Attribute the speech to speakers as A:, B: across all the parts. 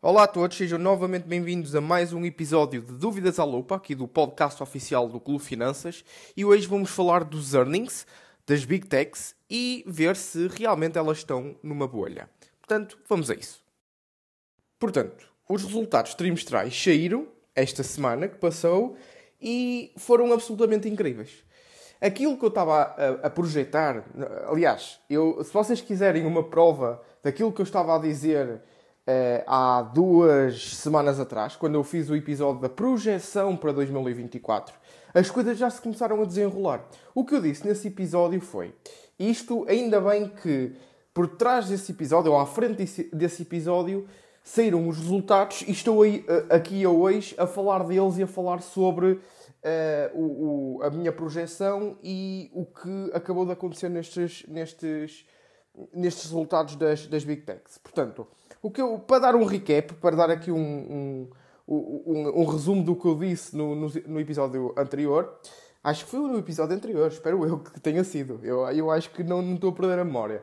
A: Olá a todos, sejam novamente bem-vindos a mais um episódio de Dúvidas à Lupa, aqui do podcast oficial do Clube Finanças, e hoje vamos falar dos earnings das Big Techs e ver se realmente elas estão numa bolha. Portanto, vamos a isso. Portanto, os resultados trimestrais saíram esta semana que passou e foram absolutamente incríveis. Aquilo que eu estava a, a projetar, aliás, eu, se vocês quiserem uma prova daquilo que eu estava a dizer eh, há duas semanas atrás, quando eu fiz o episódio da projeção para 2024, as coisas já se começaram a desenrolar. O que eu disse nesse episódio foi: isto, ainda bem que por trás desse episódio, ou à frente desse, desse episódio, saíram os resultados e estou aí, eh, aqui hoje a falar deles e a falar sobre uh, o, o, a minha projeção e o que acabou de acontecer nestes, nestes, nestes resultados das, das Big Techs. Portanto, o que eu, para dar um recap, para dar aqui um, um, um, um resumo do que eu disse no, no, no, episódio anterior, acho que foi no episódio anterior, espero eu que tenha sido. Eu, eu acho que não, não estou a perder a memória.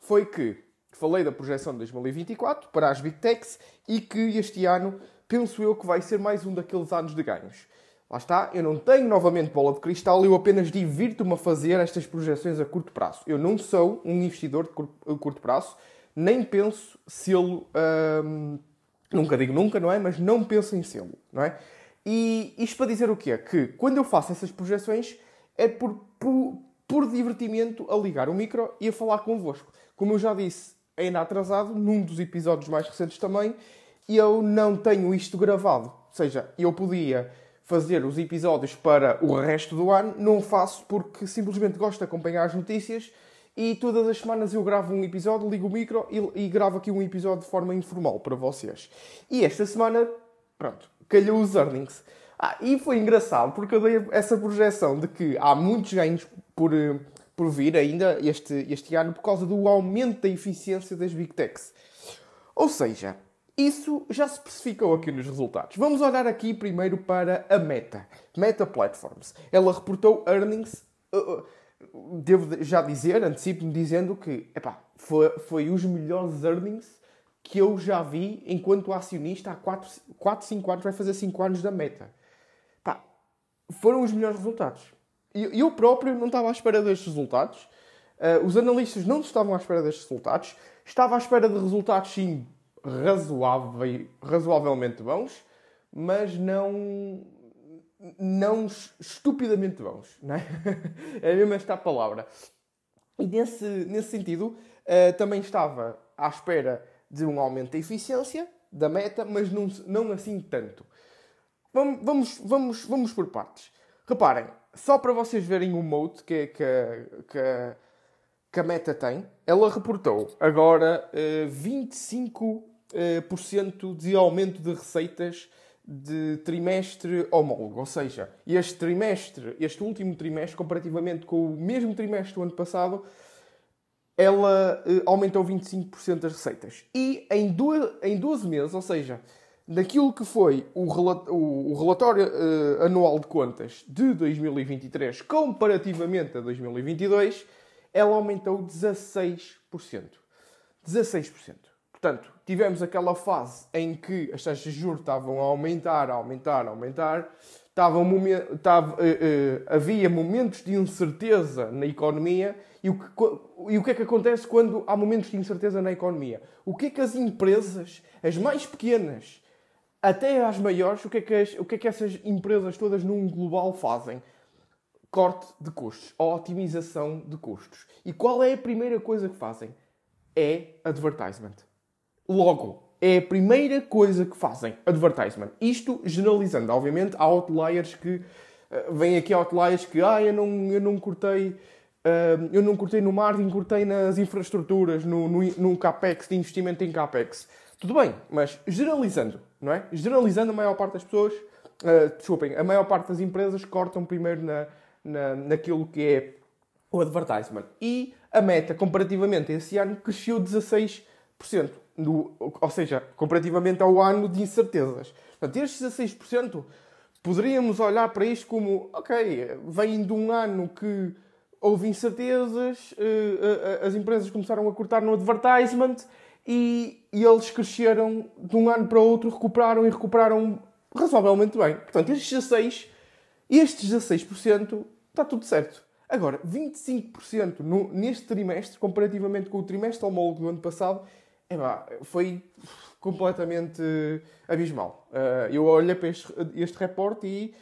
A: Foi que falei da projeção de 2024 para as Big Techs e que este ano penso eu que vai ser mais um daqueles anos de ganhos. Lá está, eu não tenho novamente bola de cristal, eu apenas divirto-me a fazer estas projeções a curto prazo. Eu não sou um investidor de curto prazo, nem penso sê-lo. Hum, nunca digo nunca, não é? Mas não penso em sê-lo, não é? E isto para dizer o quê? Que quando eu faço essas projeções é por, por, por divertimento a ligar o micro e a falar convosco. Como eu já disse ainda atrasado, num dos episódios mais recentes também, eu não tenho isto gravado. Ou seja, eu podia fazer os episódios para o resto do ano, não faço porque simplesmente gosto de acompanhar as notícias e todas as semanas eu gravo um episódio, ligo o micro e, e gravo aqui um episódio de forma informal para vocês. E esta semana, pronto, calhou os earnings. Ah, e foi engraçado porque eu dei essa projeção de que há muitos ganhos por, eh, por vir ainda este, este ano por causa do aumento da eficiência das Big Techs. Ou seja, isso já se especificou aqui nos resultados. Vamos olhar aqui primeiro para a Meta. Meta Platforms. Ela reportou earnings. Uh, uh, devo já dizer, antecipo-me dizendo que epá, foi, foi os melhores earnings que eu já vi enquanto acionista há 4, 4 5 anos, vai fazer 5 anos da meta. Epá, foram os melhores resultados. Eu, eu próprio não estava à espera destes resultados. Uh, os analistas não estavam à espera destes resultados. Estava à espera de resultados, sim, razoavelmente bons, mas não não estupidamente bons, não é? é mesmo esta a palavra. E nesse, nesse sentido, uh, também estava à espera de um aumento da eficiência da meta, mas não, não assim tanto. Vamos, vamos, vamos, vamos por partes. Reparem, só para vocês verem o mode que, que, que, que a meta tem, ela reportou agora uh, 25% uh, de aumento de receitas de trimestre homólogo, ou seja, este trimestre, este último trimestre, comparativamente com o mesmo trimestre do ano passado, ela eh, aumentou 25% das receitas. E em, duas, em 12 meses, ou seja, daquilo que foi o, o, o relatório eh, anual de contas de 2023 comparativamente a 2022, ela aumentou 16%. 16%. Portanto, tivemos aquela fase em que as taxas de juros estavam a aumentar, a aumentar, a aumentar. Estava estava, uh, uh, havia momentos de incerteza na economia e o, que, e o que é que acontece quando há momentos de incerteza na economia? O que é que as empresas, as mais pequenas até as maiores, o que é que, as, o que, é que essas empresas todas num global fazem? Corte de custos, otimização de custos. E qual é a primeira coisa que fazem? É advertisement. Logo, é a primeira coisa que fazem, advertisement. Isto generalizando. Obviamente, há outliers que... Uh, vêm aqui outliers que... Ah, eu não, eu não cortei... Uh, eu não cortei no marketing, cortei nas infraestruturas, no, no, no CAPEX, de investimento em CAPEX. Tudo bem, mas generalizando, não é? Generalizando, a maior parte das pessoas... Uh, desculpem, a maior parte das empresas cortam primeiro na, na, naquilo que é o advertisement. E a meta, comparativamente a esse ano, cresceu 16% no, ou seja, comparativamente ao ano de incertezas. Portanto, estes 16% poderíamos olhar para isto como, ok, vem de um ano que houve incertezas, eh, eh, as empresas começaram a cortar no advertisement e e eles cresceram de um ano para outro, recuperaram e recuperaram razoavelmente bem. Portanto, estes 16, estes 16% está tudo certo. Agora, 25% no, neste trimestre, comparativamente com o trimestre homólogo do ano passado, foi completamente abismal. Uh, eu olhei para este, este reporte e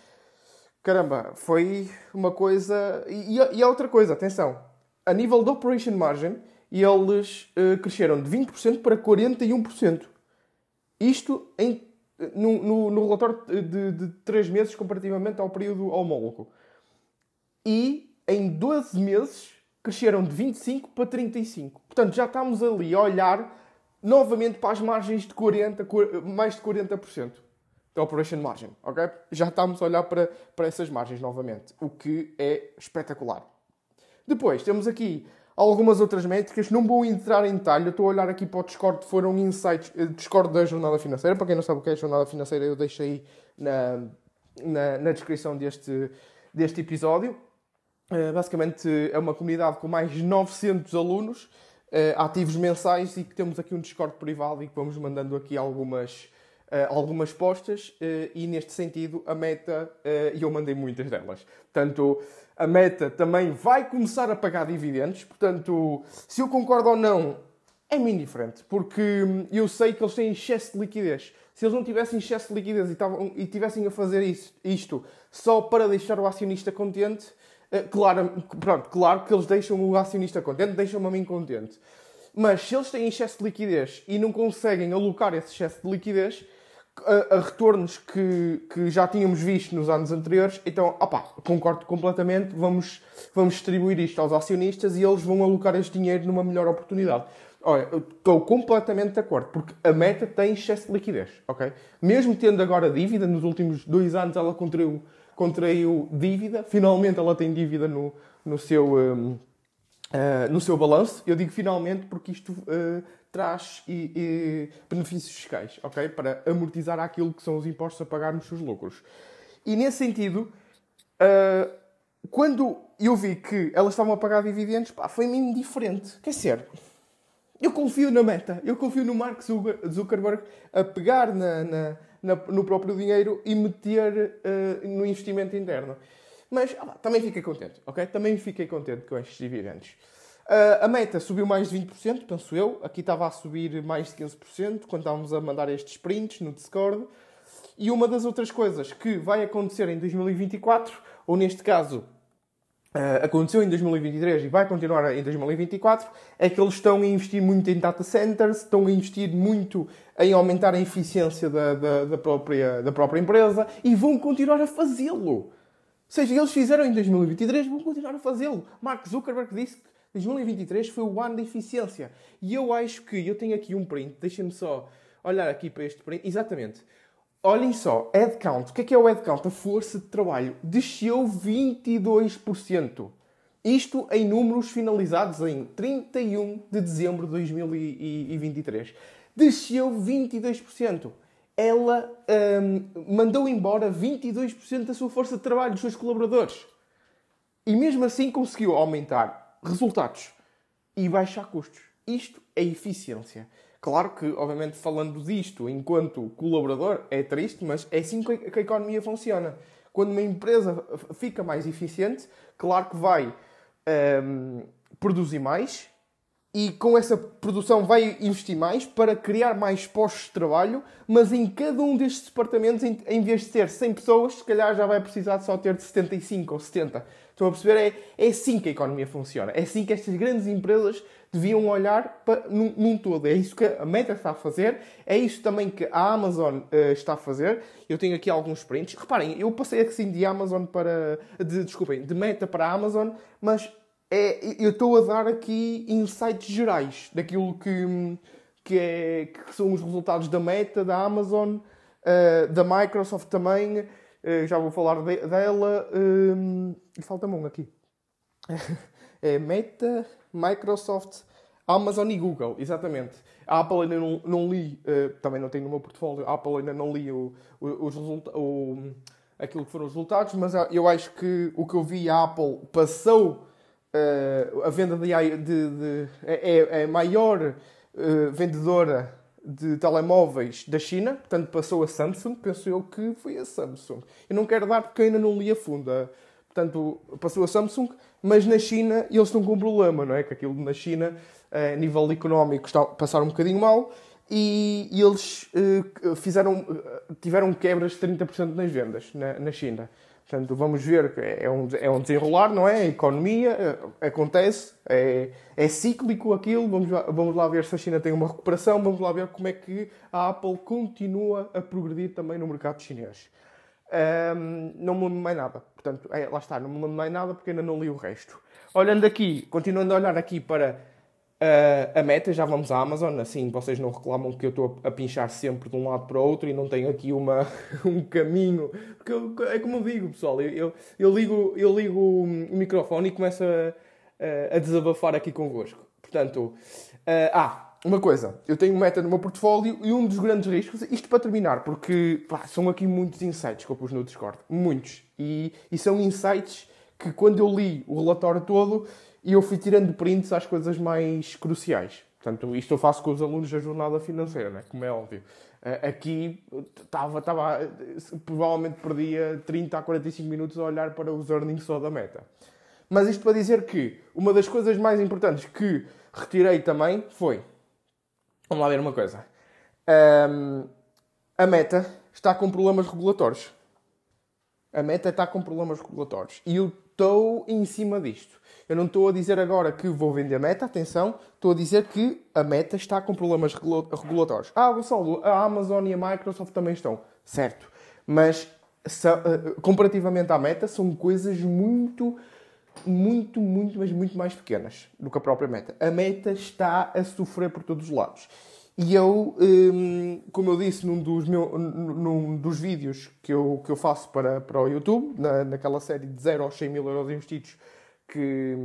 A: caramba, foi uma coisa. E, e, outra coisa, atenção, a nível de operation margin, eles uh, cresceram de 20% para 41%. Isto em, no, no, no relatório de, de 3 meses comparativamente ao período homólogo. E em 12 meses cresceram de 25 para 35. Portanto, já estamos ali a olhar novamente para as margens de 40, mais de 40% da operation margin, ok? Já estamos a olhar para, para essas margens novamente, o que é espetacular. Depois, temos aqui algumas outras métricas, não vou entrar em detalhe, eu estou a olhar aqui para o Discord, foram insights, eh, Discord da Jornada Financeira, para quem não sabe o que é a Jornada Financeira, eu deixo aí na, na, na descrição deste, deste episódio. Uh, basicamente é uma comunidade com mais de 900 alunos, ativos mensais e que temos aqui um Discord privado e que vamos mandando aqui algumas, uh, algumas postas uh, e neste sentido a meta, e eu mandei muitas delas. Portanto, a meta também vai começar a pagar dividendos, portanto, se eu concordo ou não, é-me indiferente, porque eu sei que eles têm excesso de liquidez. Se eles não tivessem excesso de liquidez e, tavam, e tivessem a fazer isto só para deixar o acionista contente, eh, claro, pronto, claro que eles deixam o acionista contente, deixam-me a mim contente. Mas se eles têm excesso de liquidez e não conseguem alocar esse excesso de liquidez a, a retornos que, que já tínhamos visto nos anos anteriores, então, opá, concordo completamente, vamos, vamos distribuir isto aos acionistas e eles vão alocar este dinheiro numa melhor oportunidade. Olha, estou completamente de acordo, porque a meta tem excesso de liquidez, ok? Mesmo tendo agora dívida, nos últimos dois anos ela contraiu contraiu dívida, finalmente ela tem dívida no, no seu, um, uh, no seu balanço. Eu digo finalmente porque isto uh, traz e, e benefícios fiscais, ok? Para amortizar aquilo que são os impostos a pagar nos seus lucros. E nesse sentido, uh, quando eu vi que elas estavam a pagar dividendos, pá, foi-me indiferente. Quer dizer, eu confio na meta, eu confio no Mark Zuckerberg a pegar na, na no próprio dinheiro e meter uh, no investimento interno. Mas ah, também fiquei contente, ok? Também fiquei contente com estes dividendos. Uh, a meta subiu mais de 20%, penso eu. Aqui estava a subir mais de 15% quando estávamos a mandar estes prints no Discord. E uma das outras coisas que vai acontecer em 2024, ou neste caso Uh, aconteceu em 2023 e vai continuar em 2024 é que eles estão a investir muito em data centers, estão a investir muito em aumentar a eficiência da, da, da própria, da própria empresa e vão continuar a fazê-lo. Ou seja, eles fizeram em 2023, vão continuar a fazê-lo. Mark Zuckerberg disse que 2023 foi o ano da eficiência. E eu acho que, eu tenho aqui um print, deixem-me só olhar aqui para este print, exatamente. Olhem só, headcount. O que é que é o headcount? A força de trabalho desceu 22%. Isto em números finalizados em 31 de dezembro de 2023. Desceu 22%. Ela um, mandou embora 22% da sua força de trabalho, dos seus colaboradores. E mesmo assim conseguiu aumentar resultados e baixar custos. Isto é eficiência. Claro que, obviamente, falando disto enquanto colaborador é triste, mas é assim que a economia funciona. Quando uma empresa fica mais eficiente, claro que vai um, produzir mais e com essa produção vai investir mais para criar mais postos de trabalho, mas em cada um destes departamentos, em vez de ter 100 pessoas, se calhar já vai precisar de só ter de 75 ou 70. Estão a perceber? É, é assim que a economia funciona. É assim que estas grandes empresas deviam olhar para, num, num, todo. É isso que a Meta está a fazer, é isso também que a Amazon uh, está a fazer. Eu tenho aqui alguns prints. Reparem, eu passei assim de Amazon para. De, desculpem, de Meta para a Amazon, mas é, eu estou a dar aqui insights gerais daquilo que, que, é, que são os resultados da Meta, da Amazon, uh, da Microsoft também. Uh, já vou falar de, dela. e falta-me um aqui. é Meta, Microsoft, Amazon e Google, exatamente. A Apple ainda não, não li, uh, também não tenho no meu portfólio, a Apple ainda não li o, o, os o, aquilo que foram os resultados, mas eu acho que o que eu vi, a Apple passou uh, a venda de, de, de é, é, a maior uh, vendedora de telemóveis da China, portanto passou a Samsung, penso eu que foi a Samsung. Eu não quero dar porque ainda não li a funda. Portanto, passou a Samsung, mas na China eles estão com um problema, não é? Que aquilo na China, a nível económico, está a passar um bocadinho mal e, eles fizeram, tiveram quebras de 30% nas vendas na China. Portanto, vamos ver que é um, é um desenrolar, não é? A economia eh, acontece, é, é cíclico aquilo. Vamos, vamos lá ver se a China tem uma recuperação, vamos lá ver como é que a Apple continua a progredir também no mercado chinês. Um, não me lembro mais nada. Portanto, é, lá está, não me lembro mais nada porque ainda não li o resto. Olhando aqui, continuando a olhar aqui para Uh, a meta, já vamos à Amazon, assim vocês não reclamam que eu estou a pinchar sempre de um lado para o outro e não tenho aqui uma, um caminho. Porque eu, é como eu digo, pessoal, eu, eu, eu, ligo, eu ligo o microfone e começo a, a desabafar aqui convosco. Portanto, uh, ah, uma coisa, eu tenho meta no meu portfólio e um dos grandes riscos, isto para terminar, porque pá, são aqui muitos insights que eu pus no Discord, muitos, e, e são insights que quando eu li o relatório todo e eu fui tirando prints às coisas mais cruciais. Portanto, isto eu faço com os alunos da jornada financeira, né? como é óbvio. Eh, aqui estava, estava, provavelmente perdia 30 a 45 minutos a olhar para os earnings só da meta. Mas isto para dizer que uma das coisas mais importantes que retirei também foi. Vamos lá ver uma coisa. Um, a meta está com problemas regulatórios. A meta está com problemas regulatórios. E eu estou em cima disto. Eu não estou a dizer agora que vou vender a meta, atenção, estou a dizer que a meta está com problemas regulatórios. Ah, Gonçalo, a Amazon e a Microsoft também estão. Certo. Mas eh, comparativamente à meta, são coisas muito, muito, muito, mas muito mais pequenas do que a própria meta. A meta está a sofrer por todos os lados. E eu, hum, como eu disse num dos, meu, num dos vídeos que eu, que eu faço para, para o YouTube, na, naquela série de 0 aos 100 mil euros investidos, que,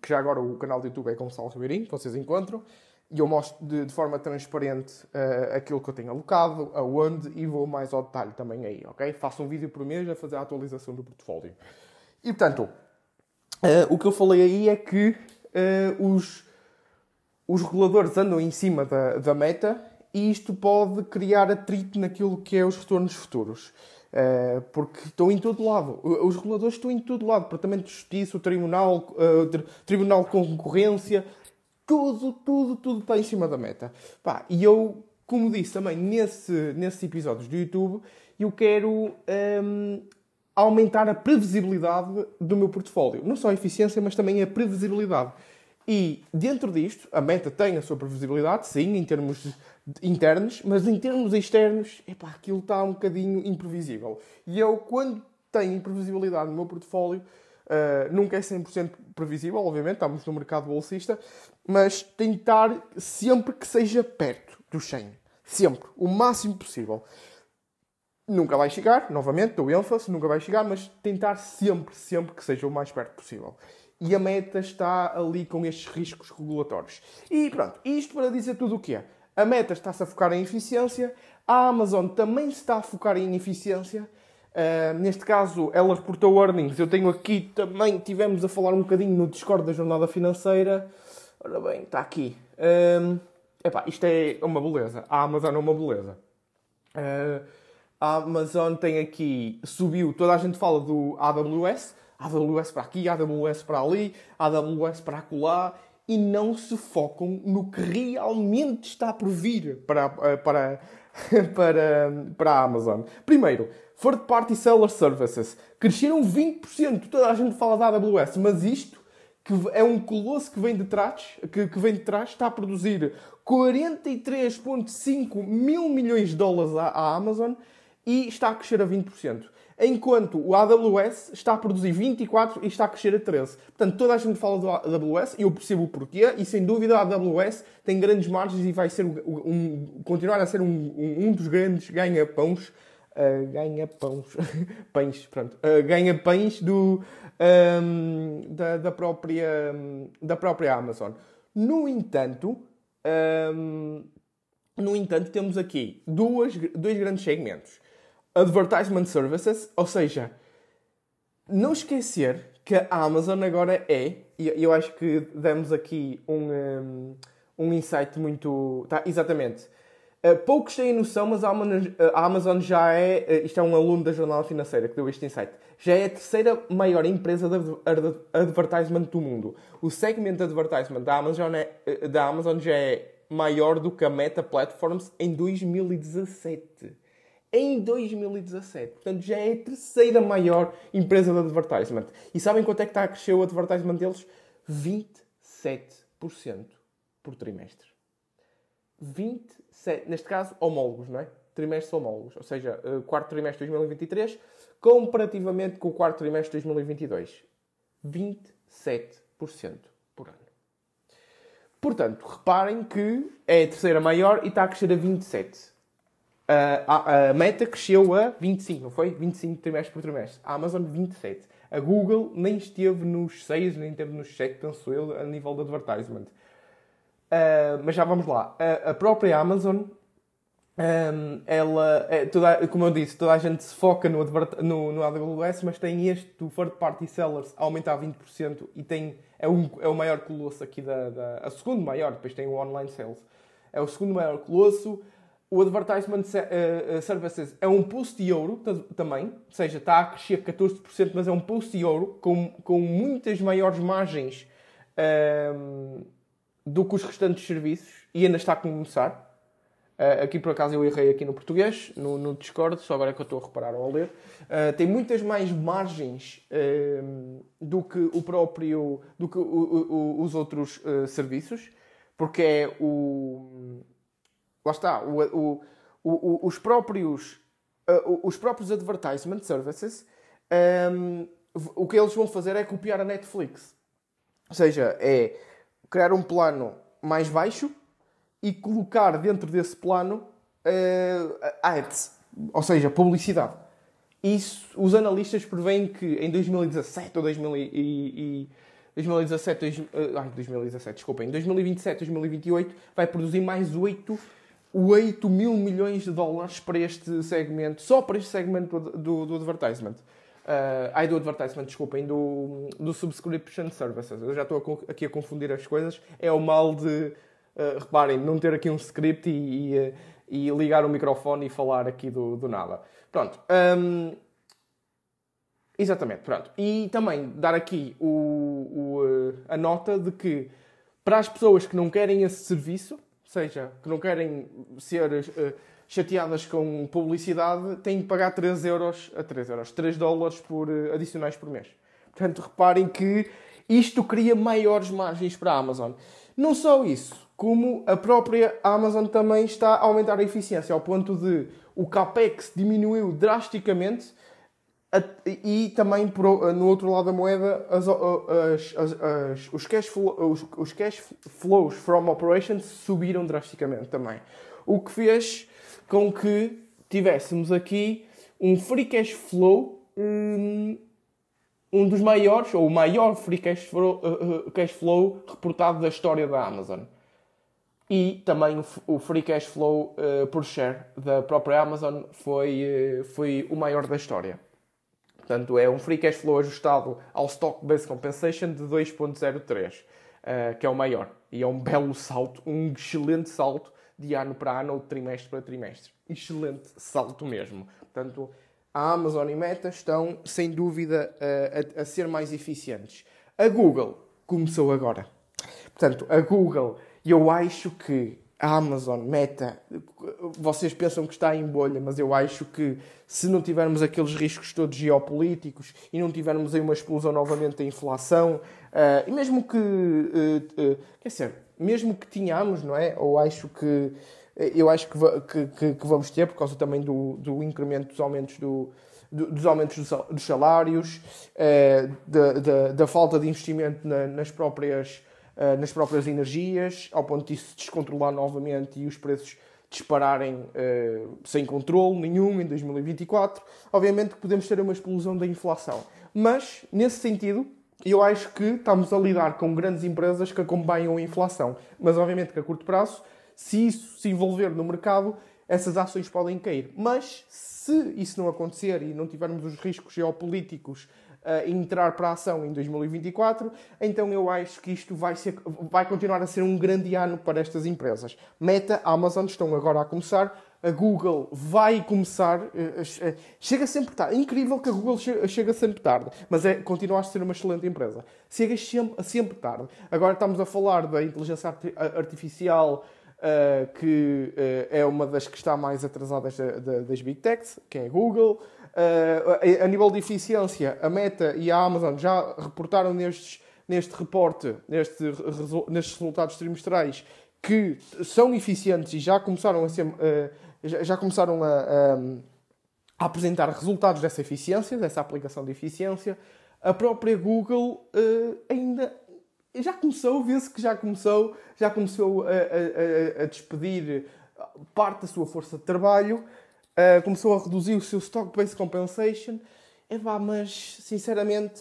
A: que já agora o canal do YouTube é Gonçalo Ribeirinho, que vocês encontram, e eu mostro de, de forma transparente uh, aquilo que eu tenho alocado, aonde, e vou mais ao detalhe também aí, ok? Faço um vídeo por mês a fazer a atualização do portfólio. E portanto, uh, o que eu falei aí é que uh, os, os reguladores andam em cima da, da meta e isto pode criar atrito naquilo que é os retornos futuros. Uh, porque estão em todo lado. Os reguladores estão em todo lado. Departamento de Justiça, o Tribunal, uh, Tribunal de Concorrência, tudo, tudo, tudo está em cima da meta. Pá, e eu, como disse também nesse, nesses episódios do YouTube, eu quero um, ehm, aumentar a previsibilidade do meu portfólio. Não só a eficiência, mas também a previsibilidade. E dentro disto, a meta tem a sua previsibilidade, sim, em termos internos, mas em termos externos, epá, aquilo está um bocadinho imprevisível. E eu, quando tenho imprevisibilidade no meu portfólio, uh, nunca é 100% previsível, obviamente, estamos no mercado bolsista, mas tentar sempre que seja perto do 100. Sempre. O máximo possível. Nunca vai chegar, novamente, dou ênfase, nunca vai chegar, mas tentar sempre, sempre que seja o mais perto possível. E a meta está ali com estes riscos regulatórios. E pronto, isto para dizer tudo o que é. A Meta está-se a focar em eficiência, a Amazon também se está a focar em eficiência. Uh, neste caso, ela reportou earnings. Eu tenho aqui também, tivemos a falar um bocadinho no Discord da jornada financeira. Ora bem, está aqui. Um, epá, isto é uma beleza. A Amazon é uma beleza. Uh, a Amazon tem aqui, subiu, toda a gente fala do AWS, AWS para aqui, AWS para ali, AWS para acolá, e não se focam no que realmente está por vir para, eh, para, para, para a Amazon. Primeiro, Third Party Seller Services cresceram 20%. Toda a gente fala da AWS, mas isto que é um colosso que vem de trás, que, que vem de trás está a produzir 43,5 mil milhões de dólares à, à Amazon e está a crescer a 20% enquanto o AWS está a produzir 24 e está a crescer a 13. Portanto, toda a gente fala do AWS e eu percebo o porquê, e sem dúvida a AWS tem grandes margens e vai ser um, um continuar a ser um, um dos grandes ganha-pãos. Uh, ganha-pães, pães, pronto, uh, ganha-pães do, um, da, da, própria, da própria Amazon. No entanto, um, no entanto, temos aqui duas, dois grandes segmentos Advertisement Services, ou seja, não esquecer que a Amazon agora é, e eu acho que demos aqui um, um, insight muito. Tá, exatamente. Uh, poucos têm noção, mas a Amazon já é. Uh, isto é um aluno da Jornal Financeira que deu este insight. Já é a terceira maior empresa de advertisement do mundo. O segmento de advertisement da Amazon, é, da Amazon já é maior do que a Meta Platforms em 2017. Em 2017. Portanto, já é a terceira maior empresa de advertisement. E sabem quanto é que está a crescer o advertisement deles? 27% por trimestre. 27, neste caso, homólogos, não é? Trimestres homólogos, ou seja, uh, quarto trimestre de 2023, comparativamente com o quarto trimestre de 2022. 27% por ano. Portanto, reparem que é a terceira maior e está a crescer a 27. A, a, Meta cresceu a 25, não foi? 25 trimestres por trimestre. A Amazon, 27. A Google nem esteve nos 6, nem esteve nos 7, penso eu, a nível de advertisement. Uh, mas já vamos lá. A, a própria Amazon, um, ela, é, toda, como eu disse, toda a gente se foca no, no, no AWS, mas tem este do Third Party Sellers a aumentar 20% e tem, é, um, é o maior colosso aqui da, da. A segundo maior, depois tem o Online Sales. É o segundo maior colosso. O Advertisement uh, Services é um post de ouro também, ou seja, está a crescer 14%, mas é um post de ouro com, com muitas maiores margens. Um, do que os restantes serviços e ainda está a começar. Uh, aqui por acaso eu errei aqui no português, no, no Discord, só agora é que eu estou a reparar ao ler. Uh, tem muitas mais margens uh, do que o próprio, do que o, o, os outros serviços, porque é o. Lá está, o, os próprios. os próprios advertisement services, um, o que eles vão fazer é copiar a Netflix. Ou seja, é criar um plano mais baixo e colocar dentro desse plano uh, ads, ou seja, publicidade. Isso, os analistas preveem que em 2017 ou 2000 e, e 2017, dois, uh, ai, 2017, desculpa, em 2027, 2028 vai produzir mais 8, 8 mil milhões de dólares para este segmento, só para este segmento do, do, advertisement. Uh, ai, do advertisement, desculpem, do, do subscription services. Eu já estou aqui a confundir as coisas. É o mal de, uh, reparem, não ter aqui um script e, e, e, ligar o microfone e falar aqui do, do nada. Pronto. Um, exatamente, pronto. E também dar aqui o, o, a nota de que para as pessoas que não querem esse serviço, seja, que não querem ser. Uh, chateadas com publicidade têm que pagar 3 euros, a 3 euros, 3 dólares por, eh, adicionais por mês. Portanto, reparem que isto cria maiores margens para a Amazon. Não só isso, como a própria Amazon também está a aumentar a eficiência, ao ponto de o CAPEX diminuiu drasticamente e também no outro lado da moeda as, as, as, os, cash flow, os, os cash flows from operations subiram drasticamente também. O que fez com que tivéssemos aqui um free cash flow, um, um dos maiores, ou o maior free cash flow, uh, uh, cash flow reportado da história da Amazon. E também o free cash flow uh, por share da própria Amazon foi, uh, foi o maior da história. Portanto, é um free cash flow ajustado ao Stock Based Compensation de 2.03, uh, que é o maior. E é um belo salto, um excelente salto de ano para ano ou de trimestre para trimestre. Excelente salto mesmo. Portanto, a Amazon e Meta estão, sem dúvida, a, a, a ser mais eficientes. A Google começou agora. Portanto, a Google, eu acho que a Amazon, Meta, vocês pensam que está em bolha, mas eu acho que se não tivermos aqueles riscos todos geopolíticos e não tivermos aí uma explosão novamente da inflação, uh, e mesmo que, uh, uh, quer dizer, mesmo que tenhamos, não é? Ou acho que eu acho que, que, que vamos ter por causa também do, do incremento dos aumentos do, dos aumentos dos salários, da, falta de investimento na, nas, próprias, eh, nas próprias energias, ao ponto de isso se descontrolar novamente e os preços dispararem eh, sem controle nenhum em 2024. Obviamente que podemos ter uma explosão da inflação. Mas, nesse sentido, eu acho que estamos a lidar com grandes empresas que acompanham a inflação. Mas, obviamente, que a curto prazo, se isso se envolver no mercado, essas ações podem cair. Mas, se isso não acontecer e não tivermos os riscos geopolíticos uh, entrar para a ação em 2024, então eu acho que isto vai, ser, vai continuar a ser um grande ano para estas empresas. Meta, Amazon estão agora a começar, a Google vai começar. Uh, chega sempre tarde. É incrível que a Google chega, sempre tarde, mas é, continua a ser uma excelente empresa. Chega sempre, sempre tarde. Agora estamos a falar da inteligência artificial. Que é uma das que está mais atrasadas da, da, das Big Techs, que é a Google. Uh, a, nível de eficiência, a Meta e a Amazon já reportaram nestes, neste reporte, neste, nestes resultados trimestrais, que são eficientes e já começaram a ser, já, já, começaram a, a, apresentar resultados dessa eficiência, dessa aplicação de eficiência. A própria Google ainda já começou, vê-se que já começou, já começou a, a, a, despedir parte da sua força de trabalho, uh, começou a reduzir o seu stock-based compensation. Epá, mas, sinceramente,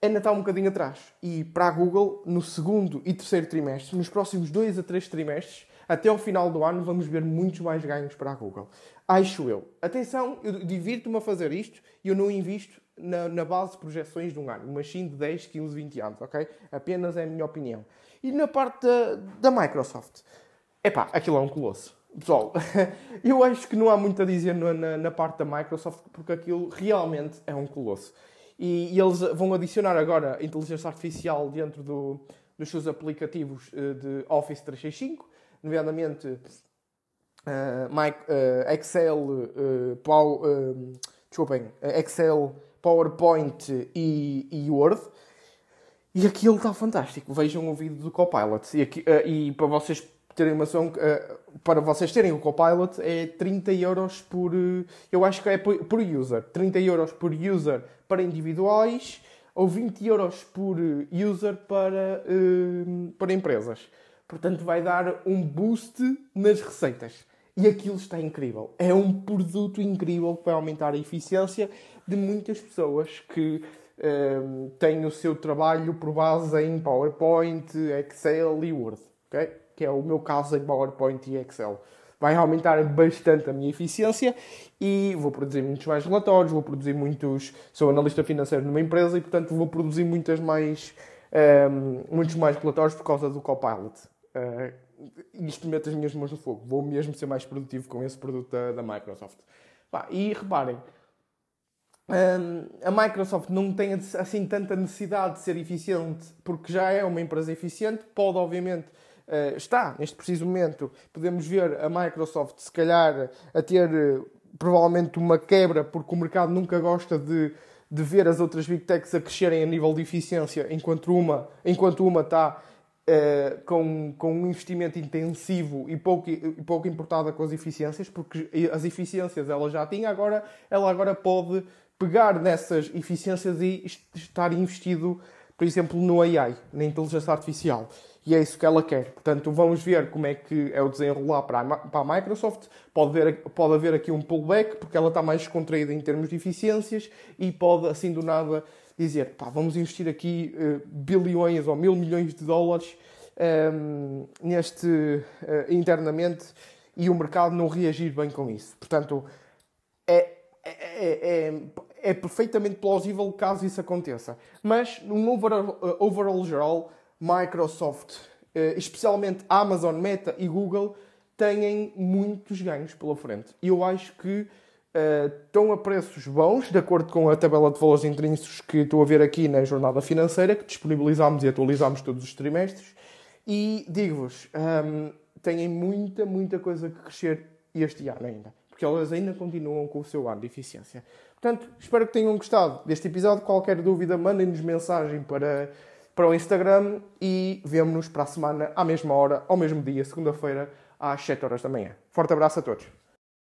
A: ainda está um bocadinho atrás. E para a Google, no segundo e terceiro trimestre, nos próximos dois a três trimestres, até ao final do ano, vamos ver muitos mais ganhos para a Google. Acho eu. Atenção, eu divirto-me a fazer isto e eu não invisto na, na, base de projeções de um ano, mas sim de 10, 15, 20 anos, ok? Apenas é a minha opinião. E na parte da, da Microsoft, epá, aquilo é um colosso. Pessoal, eu acho que não há muito a dizer na, na, na, parte da Microsoft, porque aquilo realmente é um colosso. E, e eles vão adicionar agora inteligência artificial dentro do, dos seus aplicativos uh, de Office 365, nomeadamente uh, uh, Excel, uh, Power, desculpem, Excel, PowerPoint e, e Word. E aquilo está fantástico. Vejam o vídeo do Copilot. E, aqui, e para vocês terem uma uh, para vocês terem o Copilot, é 30 euros por. Uh, eu acho que é por, por, user. 30 euros por user para individuais ou 20 euros por user para, para empresas. Portanto, vai dar um boost nas receitas. E aquilo está incrível. É um produto incrível que vai aumentar a eficiência de muitas pessoas que têm o seu trabalho por base em PowerPoint, Excel e Word. Okay? Que é o meu caso em PowerPoint e Excel. Vai aumentar bastante a minha eficiência e vou produzir muitos mais relatórios, vou produzir muitos. Sou analista financeiro numa empresa e, portanto, vou produzir muitas mais, um, ehm, muitos mais relatórios por causa do Copilot. Uh, isto mete as minhas mãos no fogo. Vou mesmo ser mais produtivo com esse produto da, da Microsoft. Bah, e reparem, um, a Microsoft não tem assim tanta necessidade de ser eficiente porque já é uma empresa eficiente. Pode, obviamente, está neste preciso momento. Podemos ver a Microsoft, se calhar, a ter uh, provavelmente uma quebra porque o mercado nunca gosta de, de ver as outras big techs a crescerem a nível de eficiência enquanto uma, enquanto uma está. Uh, com, com um investimento intensivo e pouco, e pouco importada com as eficiências, porque as eficiências ela já tinha, agora ela agora pode pegar nessas eficiências e estar investido, por exemplo, no AI, na inteligência artificial. E é isso que ela quer. Portanto, vamos ver como é que é o desenrolar para a, para a Microsoft. Pode, ver, pode haver aqui um pullback, porque ela está mais contraída em termos de eficiências e pode, assim do nada, dizer: pá, vamos investir aqui uh, bilhões ou mil milhões de dólares um, ehm, neste uh, internamente e o mercado não reagir bem com isso. Portanto, é, é, é, é perfeitamente plausível caso isso aconteça. Mas, num overall, uh, overall geral, Microsoft, uh, especialmente Amazon, Meta e Google, têm muitos ganhos pela frente. Eu acho que uh, estão a preços bons, de acordo com a tabela de valores intrínsecos que estou a ver aqui na jornada financeira, que disponibilizamos e atualizamos todos os trimestres. E digo-vos, um, têm muita, muita coisa que crescer este ano ainda. Porque elas ainda continuam com o seu ano de eficiência. Portanto, espero que tenham gostado deste episódio. Qualquer dúvida, mandem-nos mensagem para, para o Instagram e vemo-nos para a semana, à mesma hora, ao mesmo dia, segunda-feira, às 7 horas da manhã. Forte abraço a todos.